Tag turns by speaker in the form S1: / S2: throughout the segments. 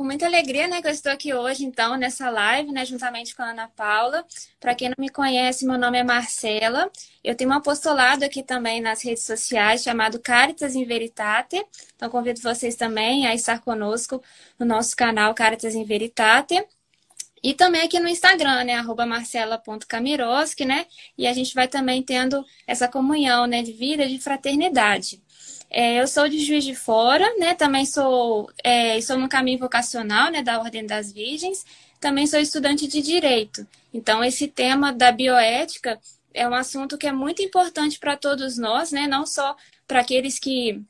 S1: com muita alegria, né, que eu estou aqui hoje, então, nessa live, né, juntamente com a Ana Paula. Para quem não me conhece, meu nome é Marcela. Eu tenho um apostolado aqui também nas redes sociais chamado Caritas in Veritate. Então, convido vocês também a estar conosco no nosso canal Caritas in Veritate. E também aqui no Instagram, né? Arroba marcela.camiroski, né? E a gente vai também tendo essa comunhão, né? De vida, de fraternidade. É, eu sou de Juiz de Fora, né? Também sou, é, sou no caminho vocacional, né? Da Ordem das Virgens. Também sou estudante de Direito. Então, esse tema da bioética é um assunto que é muito importante para todos nós, né? Não só para aqueles que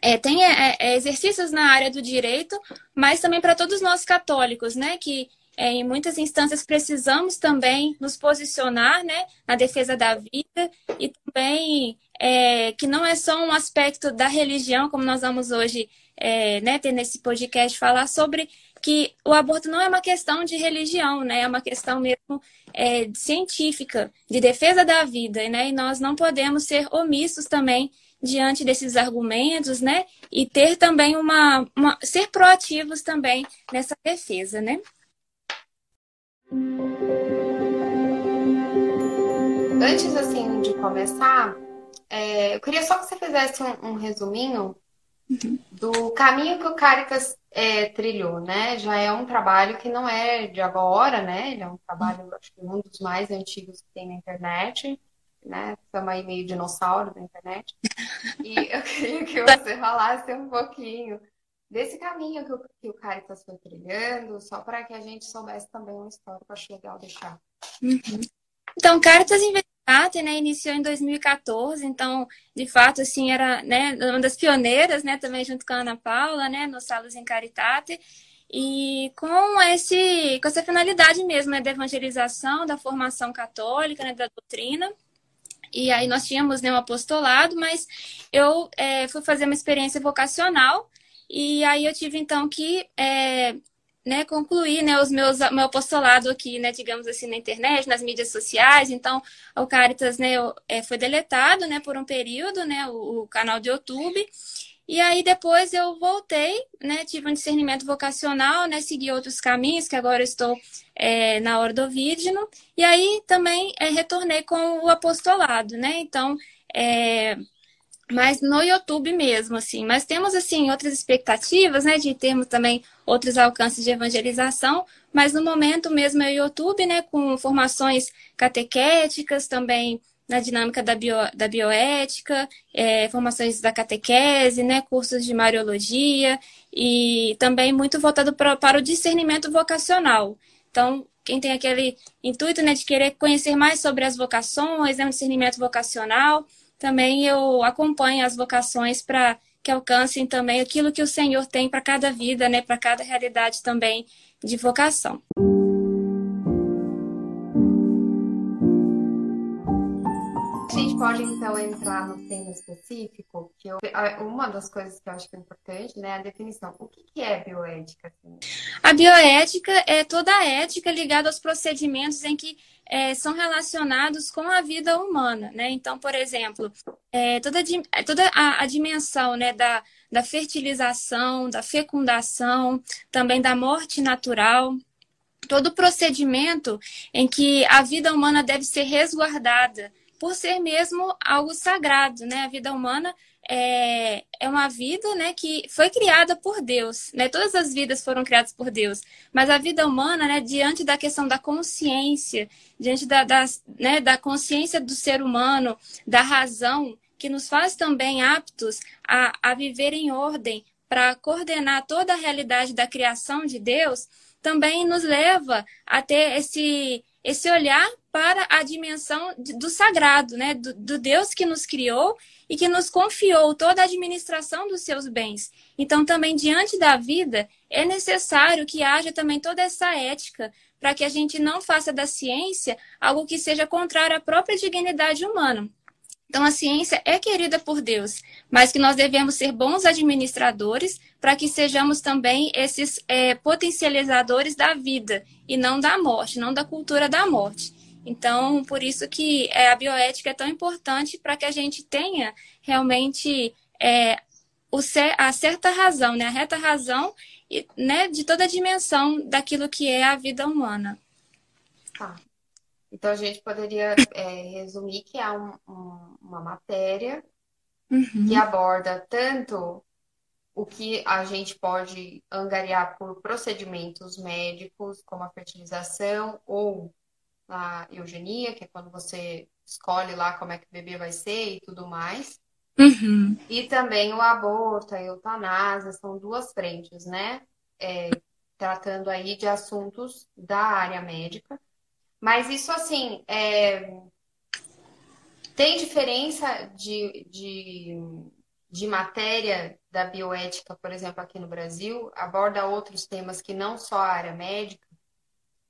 S1: é, têm é, é, exercícios na área do direito, mas também para todos nós católicos, né? Que é, em muitas instâncias precisamos também nos posicionar né, na defesa da vida e também é, que não é só um aspecto da religião, como nós vamos hoje é, né, ter nesse podcast falar sobre que o aborto não é uma questão de religião, né, é uma questão mesmo é, científica, de defesa da vida, né, e nós não podemos ser omissos também diante desses argumentos, né, e ter também uma, uma ser proativos também nessa defesa, né.
S2: Antes, assim, de começar, é, eu queria só que você fizesse um, um resuminho uhum. do caminho que o Caritas é, trilhou, né? Já é um trabalho que não é de agora, né? Ele é um trabalho, acho que um dos mais antigos que tem na internet, né? Estamos aí meio dinossauro da internet. E eu queria que você falasse um pouquinho desse caminho que o, que o Caritas foi trilhando, só para que a gente soubesse também uma história que eu acho legal deixar.
S1: Uhum. Então, Caritas Investigatem, né, iniciou em 2014, então, de fato, assim, era né, uma das pioneiras, né, também junto com a Ana Paula, né, nos Salos em Caritate, e com esse com essa finalidade mesmo né, da evangelização, da formação católica, né, da doutrina. E aí nós tínhamos né, um apostolado, mas eu é, fui fazer uma experiência vocacional e aí eu tive então que é, né, concluir né, os meus, meu apostolado aqui, né, digamos assim, na internet, nas mídias sociais. Então, o Caritas né, é, foi deletado né, por um período, né, o, o, canal do YouTube. E aí depois eu voltei, né, tive um discernimento vocacional, né, segui outros caminhos, que agora estou é, na Ordovídeo. E aí também é, retornei com o apostolado, né? Então, é, mas no YouTube mesmo, assim. Mas temos, assim, outras expectativas, né, de termos também outros alcances de evangelização, mas no momento mesmo é o YouTube, né, com formações catequéticas também na dinâmica da, bio, da bioética, é, formações da catequese, né, cursos de mariologia e também muito voltado pra, para o discernimento vocacional. Então, quem tem aquele intuito, né, de querer conhecer mais sobre as vocações, né, um discernimento vocacional, também eu acompanho as vocações para que alcancem também aquilo que o Senhor tem para cada vida, né, para cada realidade também de vocação.
S2: A gente pode então entrar no tema específico, que eu, uma das coisas que eu acho que é importante, né, é a definição. O que é bioética? Assim?
S1: A bioética é toda a ética ligada aos procedimentos em que é, são relacionados com a vida humana, né? Então, por exemplo, é, toda, toda a, a, dimensão né, da, da fertilização, da fecundação, também da morte natural, todo procedimento em que a vida humana deve ser resguardada por ser mesmo algo sagrado, né? A vida humana é, é uma vida né, que foi criada por Deus. Né? Todas as vidas foram criadas por Deus. Mas a vida humana, né, diante da questão da consciência, diante da, da, né, da consciência do ser humano, da razão, que nos faz também aptos a, a viver em ordem para coordenar toda a realidade da criação de Deus, também nos leva a ter esse, esse olhar para a dimensão do sagrado, né? Do, do, Deus que nos criou e que nos confiou toda a administração dos seus bens. Então, também diante da vida, é necessário que haja também toda essa ética para que a gente não faça da ciência algo que seja contrário à própria dignidade humana. Então, a ciência é querida por Deus, mas que nós devemos ser bons administradores para que sejamos também esses é, potencializadores da vida e não da morte, não da cultura da morte. Então, por isso que é, a bioética é tão importante para que a gente tenha realmente é, o, a certa razão, né? a reta razão e, né, de toda a dimensão daquilo que é a vida humana.
S2: Tá. Então a gente poderia é, resumir que é um, um, uma matéria uhum. que aborda tanto o que a gente pode angariar por procedimentos médicos, como a fertilização ou a eugenia, que é quando você escolhe lá como é que o bebê vai ser e tudo mais. Uhum. E também o aborto, a eutanásia, são duas frentes, né? É, tratando aí de assuntos da área médica. Mas isso, assim, é... tem diferença de, de, de matéria da bioética, por exemplo, aqui no Brasil? Aborda outros temas que não só a área médica?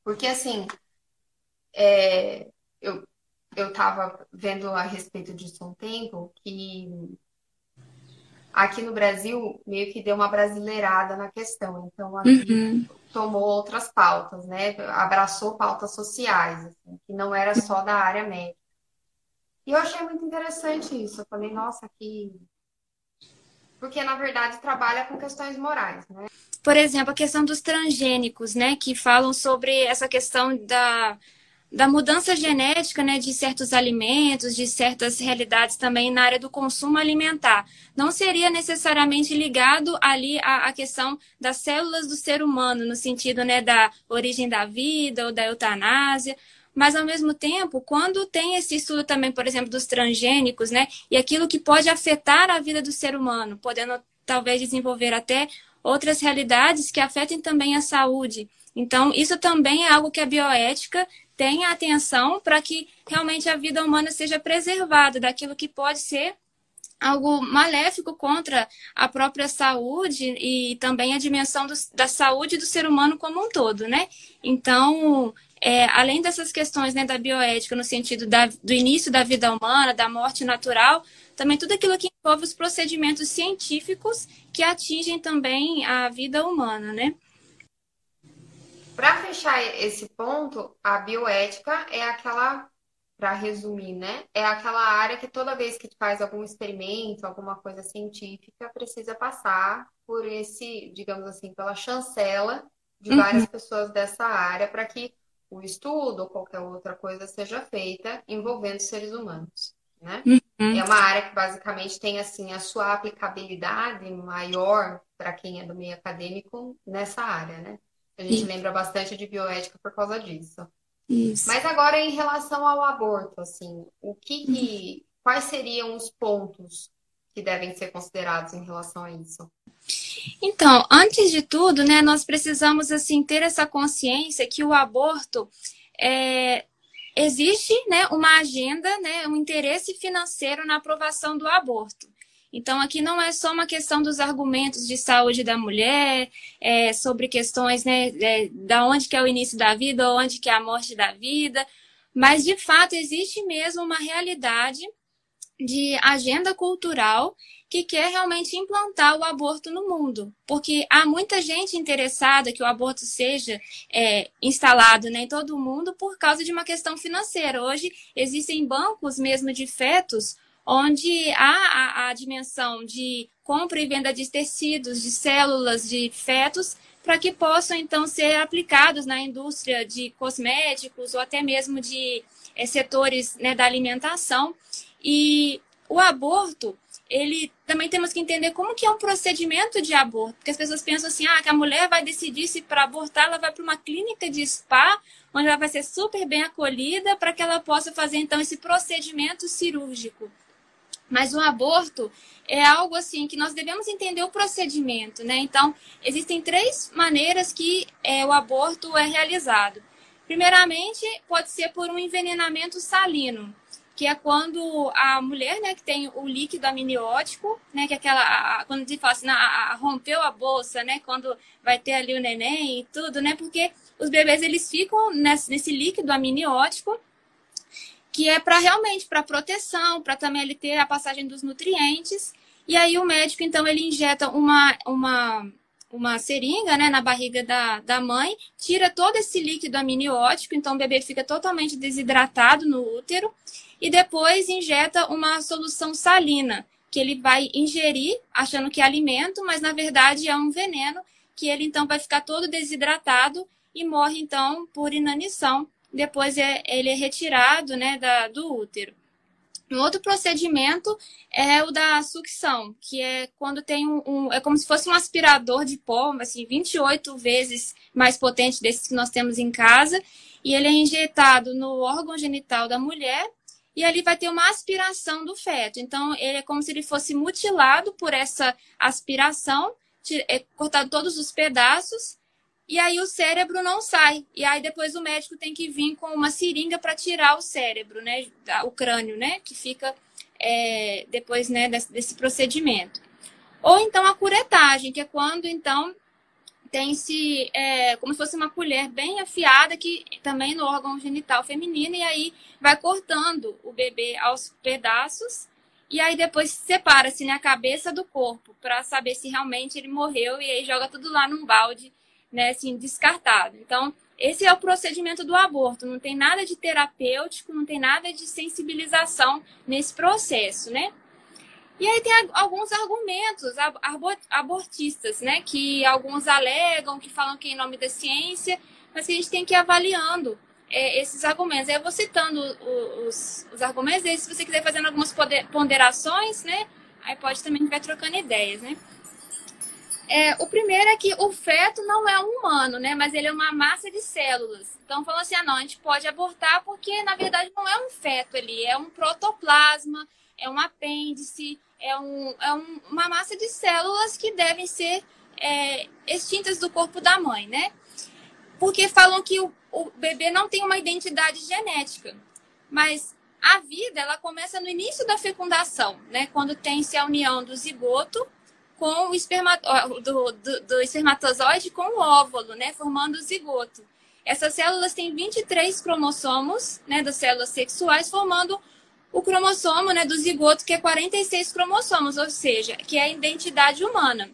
S2: Porque, assim, é... eu, eu estava vendo a respeito disso um tempo que aqui no Brasil meio que deu uma brasileirada na questão. Então, aqui uhum. tomou outras pautas, né? Abraçou pautas sociais, assim, que não era só da área médica. E eu achei muito interessante isso. Eu falei, nossa, que. Porque, na verdade, trabalha com questões morais, né?
S1: Por exemplo, a questão dos transgênicos, né? Que falam sobre essa questão da da mudança genética né, de certos alimentos, de certas realidades também na área do consumo alimentar. Não seria necessariamente ligado ali à, à questão das células do ser humano, no sentido né, da origem da vida ou da eutanásia, mas ao mesmo tempo, quando tem esse estudo também, por exemplo, dos transgênicos, né, e aquilo que pode afetar a vida do ser humano, podendo talvez desenvolver até outras realidades que afetem também a saúde. Então, isso também é algo que a bioética tenha atenção para que realmente a vida humana seja preservada daquilo que pode ser algo maléfico contra a própria saúde e também a dimensão do, da saúde do ser humano como um todo, né? Então, é, além dessas questões né, da bioética, no sentido da, do início da vida humana, da morte natural, também tudo aquilo que envolve os procedimentos científicos que atingem também a vida humana, né?
S2: Para fechar esse ponto, a bioética é aquela, para resumir, né? É aquela área que toda vez que faz algum experimento, alguma coisa científica, precisa passar por esse, digamos assim, pela chancela de uhum. várias pessoas dessa área para que o estudo ou qualquer outra coisa seja feita envolvendo seres humanos, né? Uhum. É uma área que basicamente tem assim a sua aplicabilidade maior para quem é do meio acadêmico nessa área, né? A gente Isso. lembra bastante de bioética por causa disso. Isso. Mas agora em relação ao aborto, assim, o que, que uhum. quais seriam os pontos que devem ser considerados em relação a isso?
S1: Então, antes de tudo, né, nós precisamos assim ter essa consciência que o aborto é, existe, né, uma agenda, né, um interesse financeiro na aprovação do aborto. Então, aqui não é só uma questão dos argumentos de saúde da mulher, é, sobre questões né, é, da onde que é o início da vida, ou onde que é a morte da vida, mas de fato existe mesmo uma realidade de agenda cultural que quer realmente implantar o aborto no mundo, porque há muita gente interessada que o aborto seja é, instalado né, em todo o mundo por causa de uma questão financeira. Hoje existem bancos mesmo de fetos onde há a, a dimensão de compra e venda de tecidos, de células, de fetos, para que possam então ser aplicados na indústria de cosméticos ou até mesmo de é, setores né, da alimentação. E o aborto, ele também temos que entender como que é um procedimento de aborto, porque as pessoas pensam assim, ah, que a mulher vai decidir se para abortar ela vai para uma clínica de spa, onde ela vai ser super bem acolhida para que ela possa fazer então esse procedimento cirúrgico. Mas o aborto é algo assim que nós devemos entender o procedimento, né? Então, existem três maneiras que é, o aborto é realizado. Primeiramente, pode ser por um envenenamento salino, que é quando a mulher, né, que tem o líquido amniótico, né, que é aquela, a, quando gente fala assim, a, rompeu a bolsa, né, quando vai ter ali o neném e tudo, né, porque os bebês eles ficam nesse, nesse líquido amniótico que é para realmente para proteção, para também ele ter a passagem dos nutrientes. E aí o médico, então, ele injeta uma, uma, uma seringa né, na barriga da, da mãe, tira todo esse líquido amniótico, então o bebê fica totalmente desidratado no útero, e depois injeta uma solução salina, que ele vai ingerir, achando que é alimento, mas na verdade é um veneno que ele então vai ficar todo desidratado e morre então por inanição. Depois é, ele é retirado né, da, do útero. Um outro procedimento é o da sucção, que é quando tem um, um, é como se fosse um aspirador de pó, assim, 28 vezes mais potente desses que nós temos em casa, e ele é injetado no órgão genital da mulher, e ali vai ter uma aspiração do feto. Então, ele é como se ele fosse mutilado por essa aspiração, é cortado todos os pedaços, e aí o cérebro não sai. E aí depois o médico tem que vir com uma seringa para tirar o cérebro, né? O crânio, né? Que fica é, depois né, desse, desse, procedimento. Ou então a curetagem, que é quando então tem-se é, como se fosse uma colher bem afiada, que também no órgão genital feminino, e aí vai cortando o bebê aos pedaços. E aí depois separa-se né, a cabeça do corpo para saber se realmente ele morreu e aí joga tudo lá num balde né, assim, descartado. Então, esse é o procedimento do aborto. Não tem nada de terapêutico, não tem nada de sensibilização nesse processo, né? E aí tem alguns argumentos abortistas, né? Que alguns alegam, que falam que é em nome da ciência, mas que a gente tem que ir avaliando é, esses argumentos. Eu vou citando os, os argumentos, e se você quiser fazendo algumas ponderações, né? Aí pode também vai trocando ideias, né? É, o primeiro é que o feto não é um humano, né? Mas ele é uma massa de células. Então, falando assim, ah, não, a gente pode abortar porque, na verdade, não é um feto ali, é um protoplasma, é um apêndice, é, um, é um, uma massa de células que devem ser é, extintas do corpo da mãe, né? Porque falam que o, o bebê não tem uma identidade genética. Mas a vida, ela começa no início da fecundação, né? Quando tem-se a união do zigoto com o espermato... do, do, do espermatozoide com o óvulo, né, formando o zigoto. Essas células têm 23 cromossomos, né, das células sexuais, formando o cromossomo, né, do zigoto, que é 46 cromossomos, ou seja, que é a identidade humana.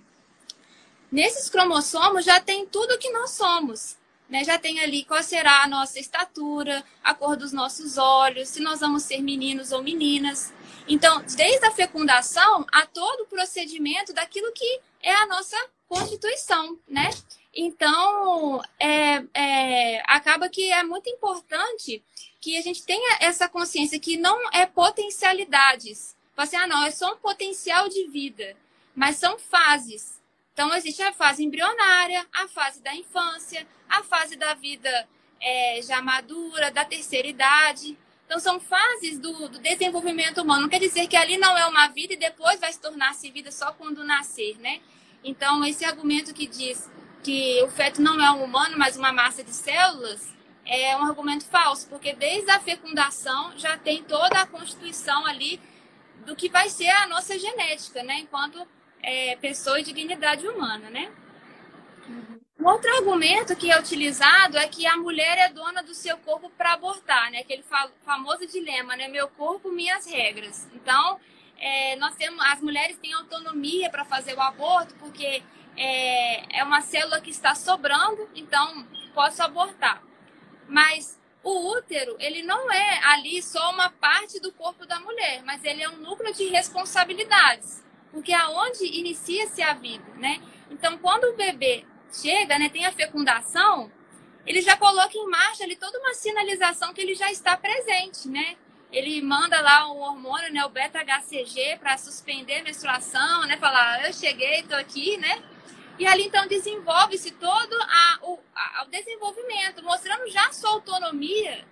S1: Nesses cromossomos já tem tudo que nós somos. Né? Já tem ali qual será a nossa estatura, a cor dos nossos olhos, se nós vamos ser meninos ou meninas. Então, desde a fecundação a todo o procedimento daquilo que é a nossa constituição, né? Então, é, é, acaba que é muito importante que a gente tenha essa consciência que não é potencialidades. Assim, ah, não, é só um potencial de vida, mas são fases. Então, existe a fase embrionária, a fase da infância, a fase da vida é, já madura, da terceira idade. Então, são fases do, do, desenvolvimento humano. Não quer dizer que ali não é uma vida e depois vai se tornar-se vida só quando nascer, né? Então, esse argumento que diz que o feto não é um humano, mas uma massa de células, é um argumento falso, porque desde a fecundação já tem toda a constituição ali do que vai ser a nossa genética, né? Enquanto é, pessoa e dignidade humana, né? Um outro argumento que é utilizado é que a mulher é dona do seu corpo para abortar, né? Aquele famoso dilema, né? Meu corpo, minhas regras. Então, é, nós temos, as mulheres têm autonomia para fazer o aborto porque é, é uma célula que está sobrando, então posso abortar. Mas o útero, ele não é ali só uma parte do corpo da mulher, mas ele é um núcleo de responsabilidades, porque é onde inicia-se a vida, né? Então, quando o bebê chega, né, tem a fecundação, ele já coloca em marcha ali toda uma sinalização que ele já está presente, né? Ele manda lá o hormônio, né, o beta-HCG, para suspender a menstruação, né? Falar, ah, eu cheguei, estou aqui, né? E ali então desenvolve-se todo a, o, a, o desenvolvimento, mostrando já a sua autonomia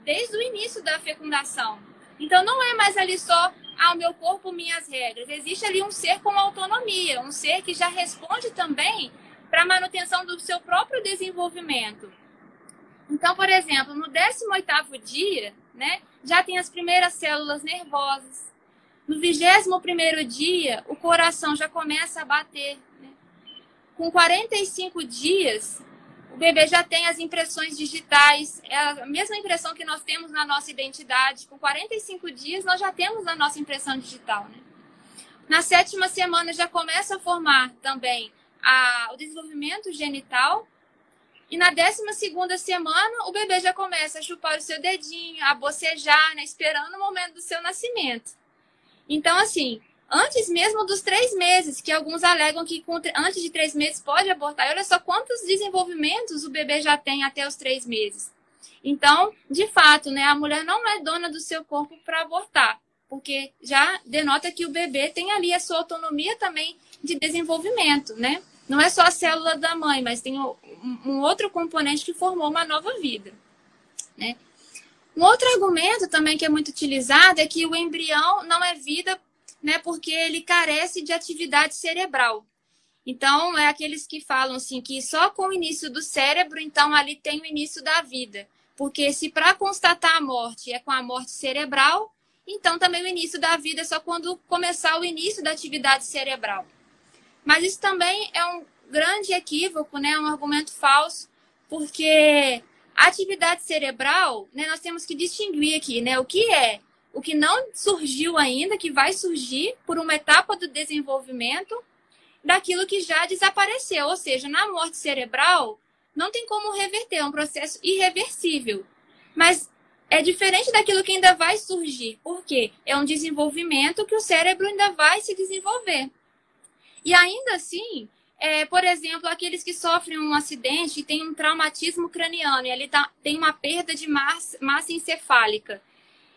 S1: desde o início da fecundação. Então não é mais ali só ah, o meu corpo, minhas regras. Existe ali um ser com autonomia, um ser que já responde também para a manutenção do seu próprio desenvolvimento. Então, por exemplo, no 18º dia, né, já tem as primeiras células nervosas. No 21º dia, o coração já começa a bater. Com 45 dias, o bebê já tem as impressões digitais, é a mesma impressão que nós temos na nossa identidade. Com 45 dias, nós já temos a nossa impressão digital. Né? Na sétima semana, já começa a formar também a, o desenvolvimento genital. E na 12 semana, o bebê já começa a chupar o seu dedinho, a bocejar, né, esperando o momento do seu nascimento. Então, assim, antes mesmo dos três meses, que alguns alegam que antes de três meses pode abortar. E olha só quantos desenvolvimentos o bebê já tem até os três meses. Então, de fato, né, a mulher não é dona do seu corpo para abortar, porque já denota que o bebê tem ali a sua autonomia também de desenvolvimento, né? Não é só a célula da mãe, mas tem um outro componente que formou uma nova vida, né? Um outro argumento também que é muito utilizado é que o embrião não é vida, né, porque ele carece de atividade cerebral. Então, é aqueles que falam assim que só com o início do cérebro, então ali tem o início da vida. Porque se para constatar a morte é com a morte cerebral, então também o início da vida é só quando começar o início da atividade cerebral. Mas isso também é um grande equívoco, né? um argumento falso, porque a atividade cerebral, né, nós temos que distinguir aqui, né, o que é o que não surgiu ainda, que vai surgir por uma etapa do desenvolvimento, daquilo que já desapareceu. Ou seja, na morte cerebral, não tem como reverter, é um processo irreversível. Mas é diferente daquilo que ainda vai surgir. Por quê? É um desenvolvimento que o cérebro ainda vai se desenvolver. E ainda assim, é, por exemplo, aqueles que sofrem um acidente e têm um traumatismo craniano e ele tá, tem uma perda de massa, massa encefálica.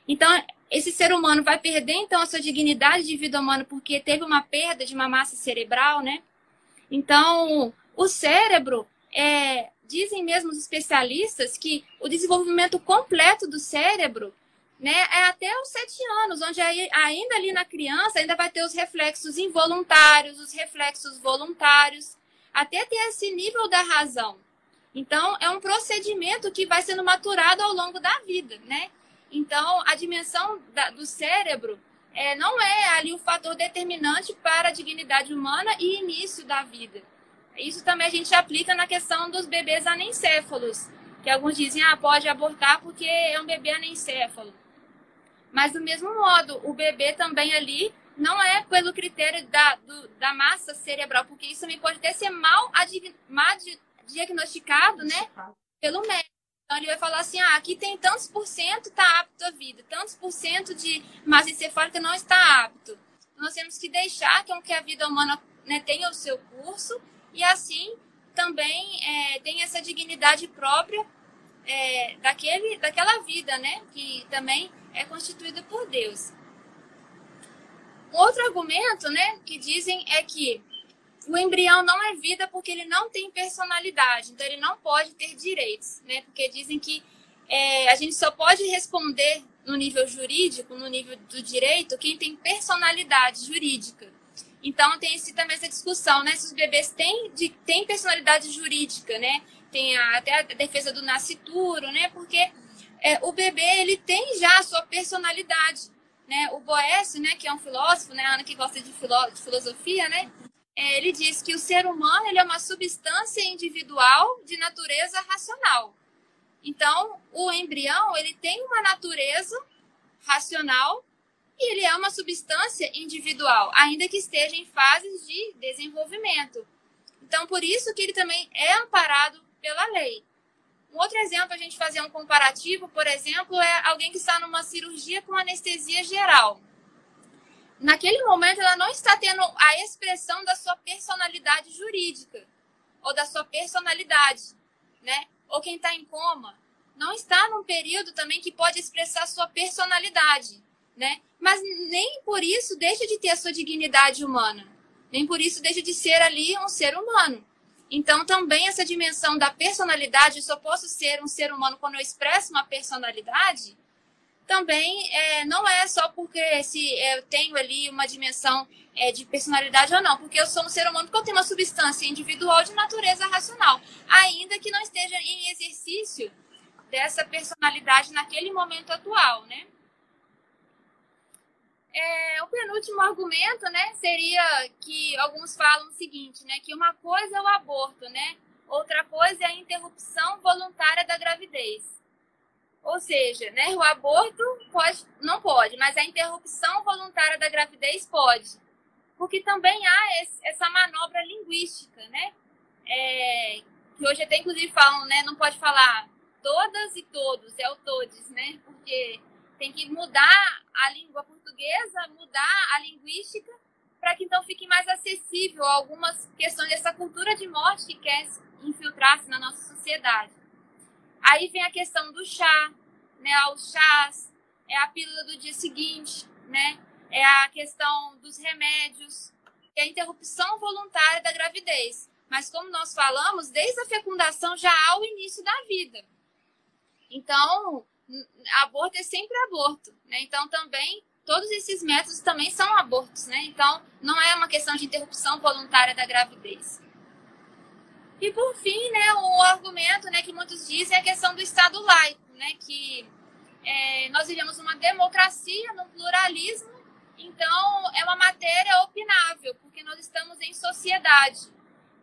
S1: Então, esse ser humano vai perder, então, a sua dignidade de vida humana porque teve uma perda de uma massa cerebral, né? Então, o cérebro, é, dizem mesmo os especialistas que o desenvolvimento completo do cérebro né, é até os sete anos, onde ainda ali na criança ainda vai ter os reflexos involuntários, os reflexos voluntários, até ter esse nível da razão. Então, é um procedimento que vai sendo maturado ao longo da vida, né? Então, a dimensão da, do cérebro é, não é ali o fator determinante para a dignidade humana e início da vida. Isso também a gente aplica na questão dos bebês anencéfalos, que alguns dizem, ah, pode abortar porque é um bebê anencéfalo. Mas do mesmo modo, o bebê também ali não é pelo critério da, do, da massa cerebral, porque isso também pode até ser mal, mal diagnosticado, né, pelo médico. Então ele vai falar assim, ah, aqui tem tantos por cento está apto à vida, tantos por cento de massa encefálica não está apto. Nós temos que deixar que a vida humana né, tenha o seu curso e assim também é, tem essa dignidade própria é, daquele, daquela vida, né? Que também é constituída por Deus. Outro argumento, né, que dizem é que o embrião não é vida porque ele não tem personalidade, então ele não pode ter direitos, né? Porque dizem que é, a gente só pode responder no nível jurídico, no nível do direito, quem tem personalidade jurídica. Então tem esse, também essa discussão, né? Se os bebês têm, de, têm personalidade jurídica, né? Tem a, até a defesa do nascituro, né? Porque é, o bebê ele tem já a sua personalidade, né? O Boécio, né? Que é um filósofo, né? A Ana que gosta de, filó de filosofia, né? É, ele diz que o ser humano ele é uma substância individual de natureza racional. Então, o embrião ele tem uma natureza racional e ele é uma substância individual, ainda que esteja em fases de desenvolvimento. Então, por isso que ele também é amparado pela lei. Um outro exemplo, a gente fazer um comparativo, por exemplo, é alguém que está numa cirurgia com anestesia geral. Naquele momento, ela não está tendo a expressão da sua personalidade jurídica ou da sua personalidade, né? Ou quem está em coma não está num período também que pode expressar sua personalidade né? Mas nem por isso deixa de ter a sua dignidade humana. Nem por isso deixa de ser ali um ser humano. Então, também essa dimensão da personalidade, eu só posso ser um ser humano quando eu expresso uma personalidade, também é, não é só porque se eu tenho ali uma dimensão é, de personalidade ou não, porque eu sou um ser humano porque eu tenho uma substância individual de natureza racional, ainda que não esteja em exercício dessa personalidade naquele momento atual, né? É, o penúltimo argumento, né, seria que alguns falam o seguinte, né, que uma coisa é o aborto, né, outra coisa é a interrupção voluntária da gravidez. Ou seja, né, o aborto pode, não pode, mas a interrupção voluntária da gravidez pode. Porque também há esse, essa manobra linguística, né, é, que hoje até inclusive falam, né, não pode falar todas e todos, é o todes, né, porque tem que mudar a língua portuguesa, mudar a linguística para que então fique mais acessível algumas questões dessa cultura de morte que quer infiltrar-se na nossa sociedade. Aí vem a questão do chá, né, os chás, é a pílula do dia seguinte, né, é a questão dos remédios, é a interrupção voluntária da gravidez. Mas como nós falamos, desde a fecundação já há o início da vida. Então, aborto é sempre aborto, né? Então também todos esses métodos também são abortos, né? Então não é uma questão de interrupção voluntária da gravidez. E por fim, né, o argumento, né, que muitos dizem é a questão do Estado laico, né, que é, nós vivemos uma democracia, num pluralismo, então é uma matéria opinável, porque nós estamos em sociedade.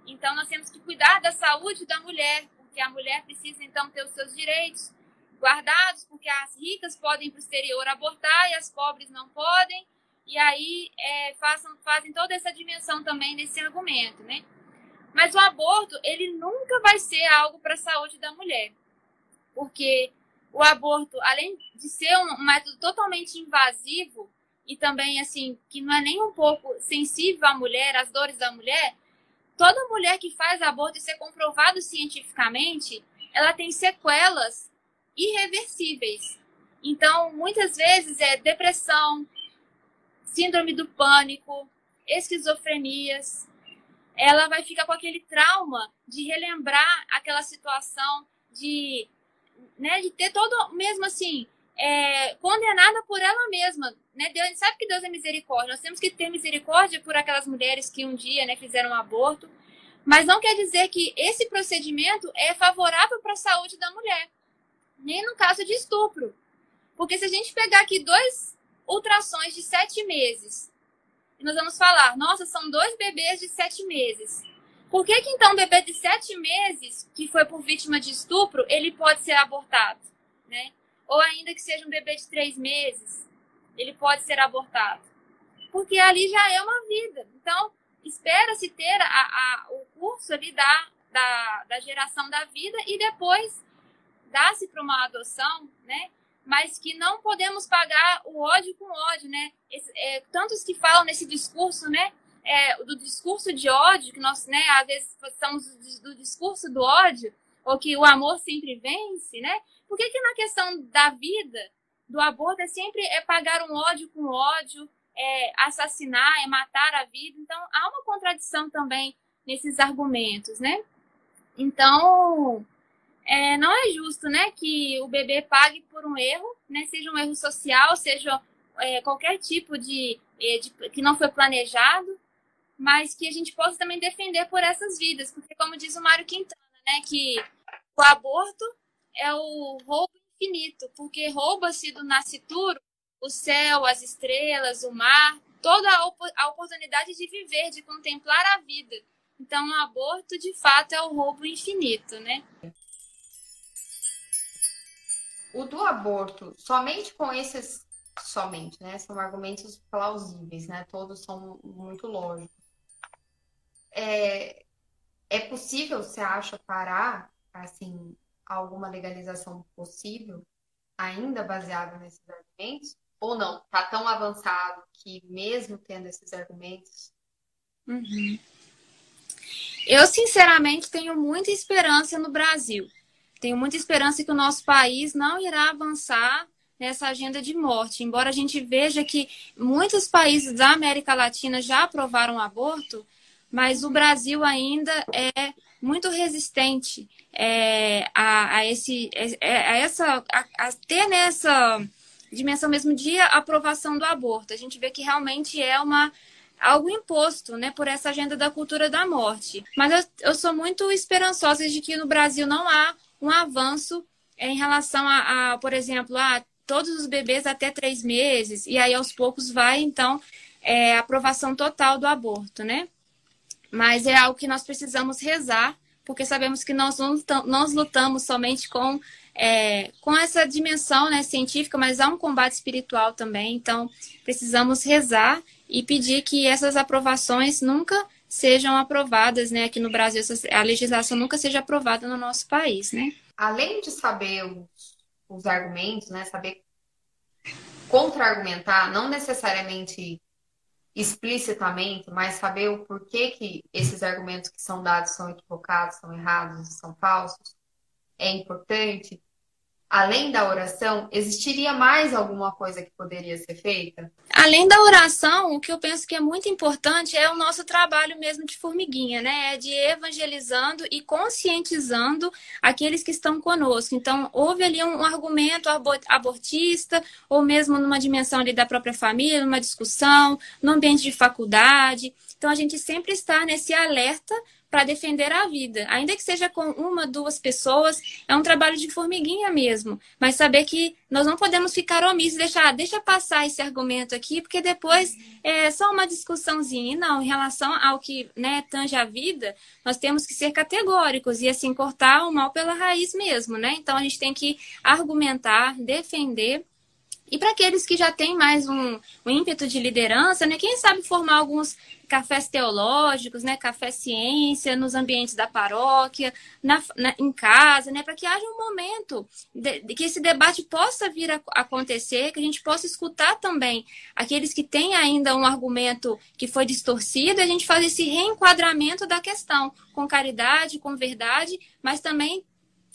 S1: Então nós temos que cuidar da saúde da mulher, porque a mulher precisa então ter os seus direitos, guardados, porque as ricas podem para o exterior abortar e as pobres não podem. E aí é, façam, fazem toda essa dimensão também nesse argumento, né? Mas o aborto, ele nunca vai ser algo para a saúde da mulher. Porque o aborto, além de ser um método totalmente invasivo e também, assim, que não é nem um pouco sensível à mulher, às dores da mulher, toda mulher que faz aborto, isso é comprovado cientificamente, ela tem sequelas irreversíveis. Então, muitas vezes é depressão, síndrome do pânico, esquizofrenias. Ela vai ficar com aquele trauma de relembrar aquela situação, de, né, de ter todo, mesmo assim, é, condenada por ela mesma. Né? Deus, sabe que Deus é misericórdia. Nós temos que ter misericórdia por aquelas mulheres que um dia né, fizeram um aborto. Mas não quer dizer que esse procedimento é favorável para a saúde da mulher nem no caso de estupro. Porque se a gente pegar aqui dois ultrassons de sete meses, e nós vamos falar, nossa, são dois bebês de sete meses. Por que, que então um bebê de sete meses, que foi por vítima de estupro, ele pode ser abortado? Né? Ou ainda que seja um bebê de três meses, ele pode ser abortado. Porque ali já é uma vida. Então, espera-se ter a, a, o curso ali da, da, da geração da vida e depois dá-se para uma adoção, né? Mas que não podemos pagar o ódio com ódio, né? É, tantos que falam nesse discurso, né? É, do discurso de ódio, que nós, né, às vezes estamos do, do discurso do ódio, ou que o amor sempre vence, né? Por que, que na questão da vida, do aborto, é sempre é pagar um ódio com ódio, é assassinar, é matar a vida? Então, há uma contradição também nesses argumentos, né? Então, é, não é justo, né, que o bebê pague por um erro, né, seja um erro social, seja é, qualquer tipo de, é, de, que não foi planejado, mas que a gente possa também defender por essas vidas, porque como diz o Mário Quintana, né, que o aborto é o roubo infinito, porque rouba-se do nascituro o céu, as estrelas, o mar, toda a, op a oportunidade de viver, de contemplar a vida. Então, o aborto, de fato, é o roubo infinito, né?
S2: o do aborto, somente com esses, somente, né? São argumentos plausíveis, né? Todos são muito lógicos. É, é possível, você acha, parar, assim, alguma legalização possível, ainda baseada nesses argumentos? Ou não? Tá tão avançado que, mesmo tendo esses argumentos.
S1: Uhum. Eu, sinceramente, tenho muita esperança no Brasil tenho muita esperança que o nosso país não irá avançar nessa agenda de morte. Embora a gente veja que muitos países da América Latina já aprovaram aborto, mas o Brasil ainda é muito resistente é, a, a, esse, é, a, essa, a, a ter nessa dimensão mesmo de aprovação do aborto. A gente vê que realmente é uma algo imposto, né, por essa agenda da cultura da morte. Mas eu, eu sou muito esperançosa de que no Brasil não há um avanço em relação a, a, por exemplo, a todos os bebês até três meses, e aí aos poucos vai, então, é, aprovação total do aborto, né? Mas é algo que nós precisamos rezar, porque sabemos que nós não nós lutamos somente com, é, com essa dimensão né, científica, mas há um combate espiritual também, então precisamos rezar e pedir que essas aprovações nunca sejam aprovadas, né, aqui no Brasil, a legislação nunca seja aprovada no nosso país, né?
S2: Além de saber os, os argumentos, né, saber contra-argumentar, não necessariamente explicitamente, mas saber o porquê que esses argumentos que são dados são equivocados, são errados, são falsos, é importante além da oração, existiria mais alguma coisa que poderia ser feita?
S1: Além da oração, o que eu penso que é muito importante é o nosso trabalho mesmo de formiguinha, né? É de evangelizando e conscientizando aqueles que estão conosco. Então, houve ali um argumento abortista, ou mesmo numa dimensão ali da própria família, numa discussão, no ambiente de faculdade. Então, a gente sempre está nesse alerta para defender a vida. Ainda que seja com uma, duas pessoas, é um trabalho de formiguinha mesmo. Mas saber que nós não podemos ficar omissos e deixar, ah, deixa passar esse argumento aqui, porque depois é só uma discussãozinha. Não, em relação ao que né, tange a vida, nós temos que ser categóricos e assim cortar o mal pela raiz mesmo, né? Então a gente tem que argumentar, defender e para aqueles que já têm mais um, um, ímpeto de liderança, né, quem sabe formar alguns cafés teológicos, né, café ciência nos ambientes da paróquia, na, na, em casa, né, para que haja um momento de, de, que esse debate possa vir a acontecer, que a gente possa escutar também aqueles que têm ainda um argumento que foi distorcido, e a gente faz esse reenquadramento da questão com caridade, com verdade, mas também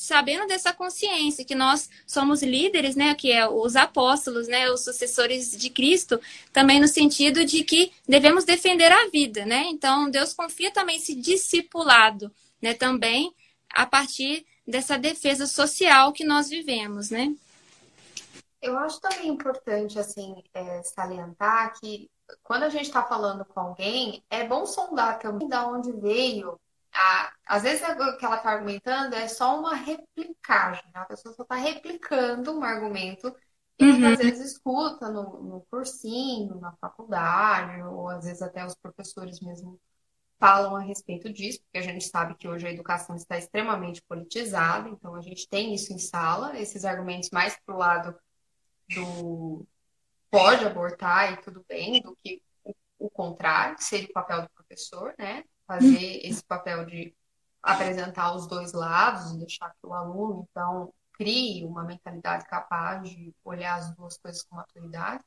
S1: sabendo dessa consciência que nós somos líderes, né, que é os apóstolos, né, os sucessores de Cristo, também no sentido de que devemos defender a vida, né? Então Deus confia também esse discipulado, né, também a partir dessa defesa social que nós vivemos, né?
S2: Eu acho também importante assim é, salientar que quando a gente está falando com alguém, é bom sondar também da onde veio a, às vezes o que ela está argumentando é só uma replicagem. Né? A pessoa só está replicando um argumento que uhum. às vezes escuta no, no cursinho, na faculdade, ou às vezes até os professores mesmo falam a respeito disso, porque a gente sabe que hoje a educação está extremamente politizada, então a gente tem isso em sala, esses argumentos mais para o lado do pode abortar e tudo bem, do que o, o contrário, que seria o papel do professor, né? Fazer esse papel de apresentar os dois lados e deixar que o aluno, então, crie uma mentalidade capaz de olhar as duas coisas com maturidade,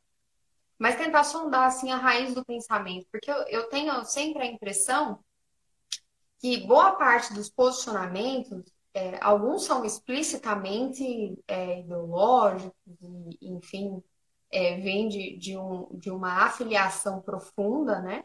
S2: mas tentar sondar, assim, a raiz do pensamento, porque eu, eu tenho sempre a impressão que boa parte dos posicionamentos, é, alguns são explicitamente é, ideológicos, e, enfim, é, vem de, de, um, de uma afiliação profunda, né?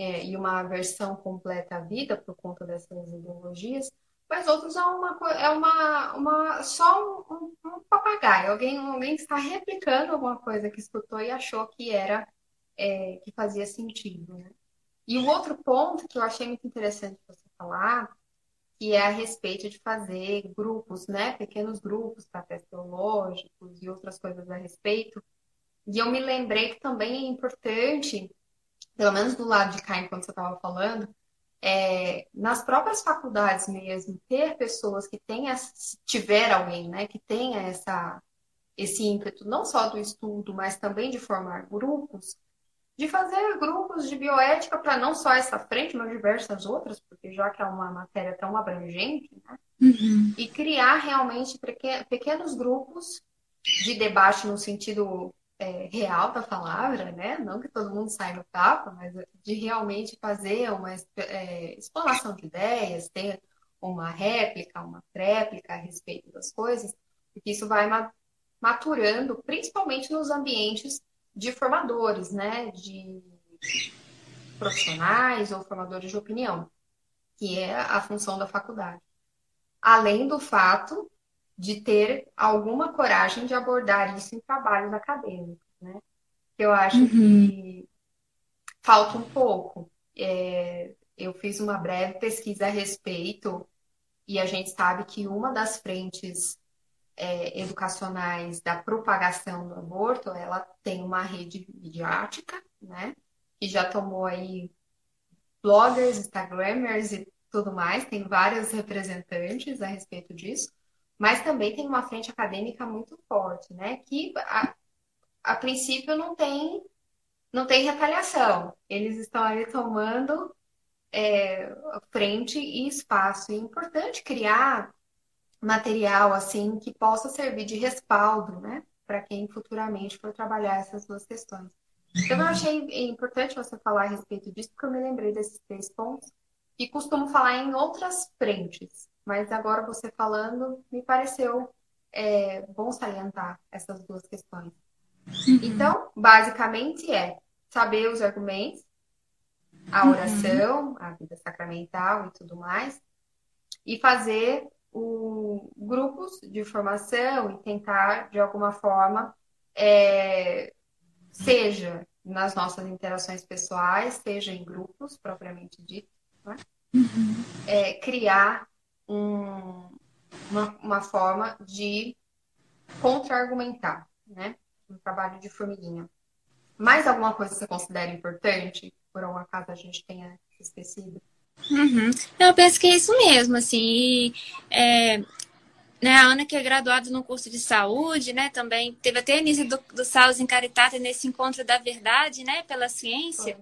S2: É, e uma aversão completa à vida por conta dessas ideologias, mas outros é uma, é uma, uma só um, um, um papagaio, alguém, alguém está replicando alguma coisa que escutou e achou que era é, que fazia sentido. Né? E o outro ponto que eu achei muito interessante você falar, que é a respeito de fazer grupos, né, pequenos grupos testes teológicos e outras coisas a respeito. E eu me lembrei que também é importante pelo menos do lado de cá, enquanto você estava falando, é, nas próprias faculdades mesmo, ter pessoas que tenham, se tiver alguém, né, que tenha essa, esse ímpeto, não só do estudo, mas também de formar grupos, de fazer grupos de bioética para não só essa frente, mas diversas outras, porque já que é uma matéria tão abrangente, né? Uhum. E criar realmente pequenos grupos de debate no sentido é, real da palavra, né? Não que todo mundo saia no tapa, mas de realmente fazer uma é, explanação de ideias, ter uma réplica, uma tréplica a respeito das coisas, porque isso vai maturando, principalmente nos ambientes de formadores, né? De profissionais ou formadores de opinião, que é a função da faculdade. Além do fato de ter alguma coragem de abordar isso em trabalhos acadêmicos, né? Eu acho uhum. que falta um pouco. É, eu fiz uma breve pesquisa a respeito e a gente sabe que uma das frentes é, educacionais da propagação do aborto, ela tem uma rede midiática, né? Que já tomou aí bloggers, instagramers e tudo mais, tem vários representantes a respeito disso mas também tem uma frente acadêmica muito forte, né? Que a, a princípio não tem não tem retaliação. Eles estão ali tomando é, frente e espaço. E é importante criar material assim que possa servir de respaldo, né? Para quem futuramente for trabalhar essas duas questões. Então, eu achei importante você falar a respeito disso, porque eu me lembrei desses três pontos e costumo falar em outras frentes, mas agora você falando, me pareceu é, bom salientar essas duas questões. Uhum. Então, basicamente é saber os argumentos, a uhum. oração, uhum. a vida sacramental e tudo mais, e fazer o, grupos de formação e tentar, de alguma forma, é, seja nas nossas interações pessoais, seja em grupos propriamente dito, né? uhum. é, criar um, uma, uma forma de contra-argumentar, né? Um trabalho de formiguinha. Mais alguma coisa que você considera importante, por algum acaso a gente tenha esquecido?
S1: Uhum. Eu penso que é isso mesmo, assim. E, é, né, a Ana, que é graduada no curso de saúde, né, também teve até início do, do Salos em Caritate nesse encontro da verdade, né, pela ciência.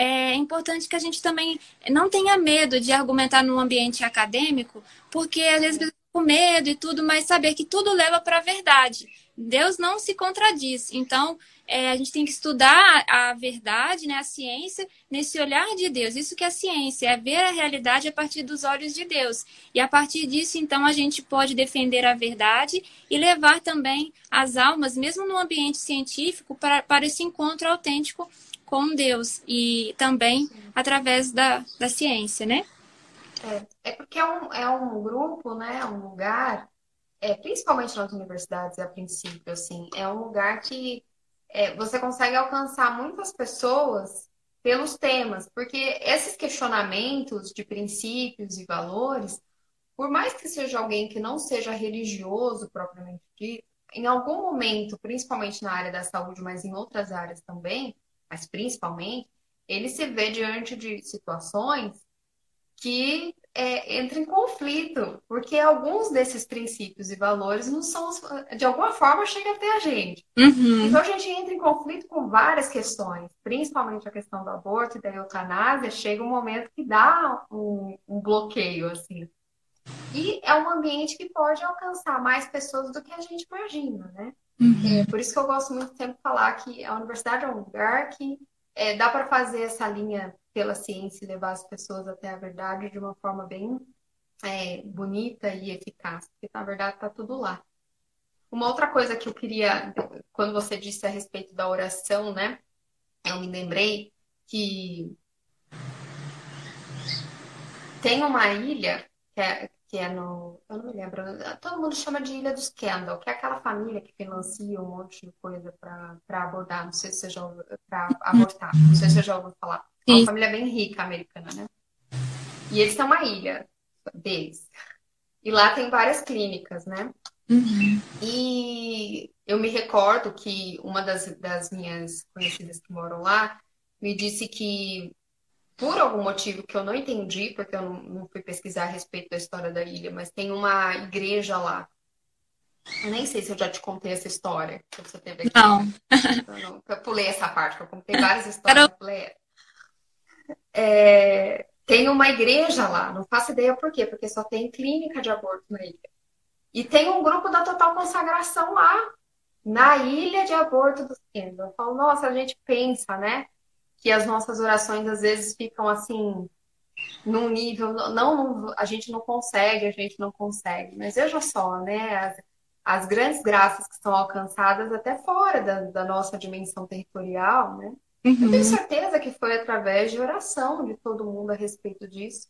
S1: É importante que a gente também não tenha medo de argumentar no ambiente acadêmico, porque às vezes com medo e tudo, mas saber que tudo leva para a verdade. Deus não se contradiz. Então, é, a gente tem que estudar a verdade, né, a ciência, nesse olhar de Deus. Isso que é a ciência, é ver a realidade a partir dos olhos de Deus. E a partir disso, então, a gente pode defender a verdade e levar também as almas, mesmo no ambiente científico, para, para esse encontro autêntico com Deus. E também através da, da ciência, né?
S2: É, é porque é um, é um grupo, né, um lugar, é, principalmente nas universidades, a princípio, assim, é um lugar que é, você consegue alcançar muitas pessoas pelos temas, porque esses questionamentos de princípios e valores, por mais que seja alguém que não seja religioso propriamente dito, em algum momento, principalmente na área da saúde, mas em outras áreas também, mas principalmente, ele se vê diante de situações que é, entra em conflito, porque alguns desses princípios e valores não são, de alguma forma, chegam até a gente. Uhum. Então a gente entra em conflito com várias questões, principalmente a questão do aborto e da eutanásia, chega um momento que dá um, um bloqueio, assim. E é um ambiente que pode alcançar mais pessoas do que a gente imagina, né? Uhum. É, por isso que eu gosto muito sempre de falar que a universidade é um lugar que é, dá para fazer essa linha pela ciência e levar as pessoas até a verdade de uma forma bem é, bonita e eficaz, porque na verdade está tudo lá. Uma outra coisa que eu queria, quando você disse a respeito da oração, né? Eu me lembrei que tem uma ilha que é, que é no. Eu não me lembro. Todo mundo chama de Ilha dos Kendall, que é aquela família que financia um monte de coisa para abordar. Não sei se você já ouviu. Para abortar. Não sei se você já ouviu falar. É uma família bem rica americana, né? E eles têm uma ilha deles. E lá tem várias clínicas, né? Uhum. E eu me recordo que uma das, das minhas conhecidas que moram lá me disse que, por algum motivo que eu não entendi, porque eu não, não fui pesquisar a respeito da história da ilha, mas tem uma igreja lá. Eu nem sei se eu já te contei essa história que você teve aqui.
S1: Não.
S2: Eu, não, eu pulei essa parte, eu contei várias histórias. É, tem uma igreja lá, não faço ideia por quê, porque só tem clínica de aborto na ilha. E tem um grupo da Total Consagração lá, na ilha de aborto dos Kendall. Eu falo, nossa, a gente pensa, né? Que as nossas orações às vezes ficam assim, num nível, não, a gente não consegue, a gente não consegue. Mas veja só, né? As, as grandes graças que são alcançadas até fora da, da nossa dimensão territorial, né? Uhum. Eu tenho certeza que foi através de oração de todo mundo a respeito disso.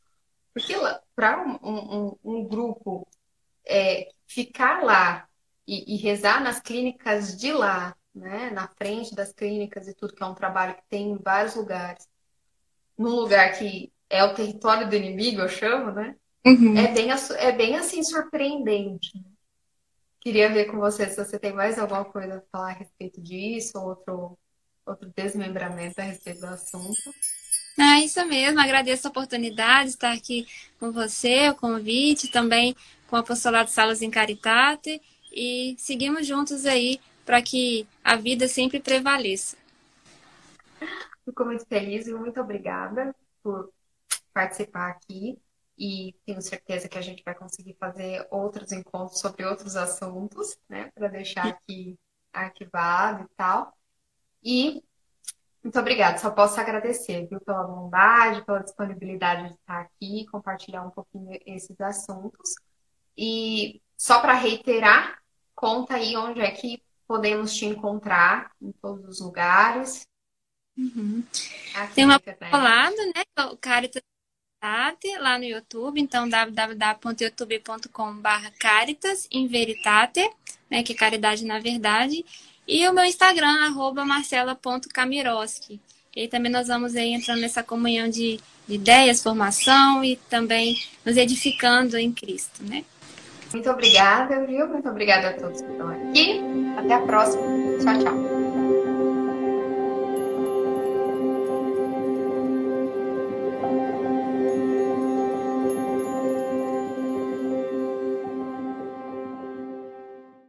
S2: Porque para um, um, um, grupo é, ficar lá e, e, rezar nas clínicas de lá, né, na frente das clínicas e tudo, que é um trabalho que tem em vários lugares, num lugar que é o território do inimigo, eu chamo, né? Uhum. É, bem, é bem assim surpreendente. Queria ver com você se você tem mais alguma coisa a falar a respeito disso, outro outro desmembramento a respeito do assunto.
S1: É isso mesmo, agradeço a oportunidade de estar aqui com você, o convite, também com o Apostolado Salas em Caritate e seguimos juntos aí para que a vida sempre prevaleça.
S2: Fico muito feliz e muito obrigada por participar aqui e tenho certeza que a gente vai conseguir fazer outros encontros sobre outros assuntos, né, para deixar aqui arquivado e tal. E Muito obrigada. Só posso agradecer, viu, pela bondade, pela disponibilidade de estar aqui, compartilhar um pouquinho esses assuntos. E só para reiterar, conta aí onde é que podemos te encontrar em todos os lugares.
S1: Uhum. Tem uma lado, né? O Caritas lá no YouTube, então www.youtube.com.br Caritas in Veritate, né? Que é caridade na verdade. E o meu Instagram, arroba marcela.camiroski. E aí também nós vamos aí entrando nessa comunhão de ideias, formação e também nos edificando em Cristo, né?
S2: Muito obrigada, viu? Muito obrigada a todos que estão aqui. Até a próxima. Tchau, tchau.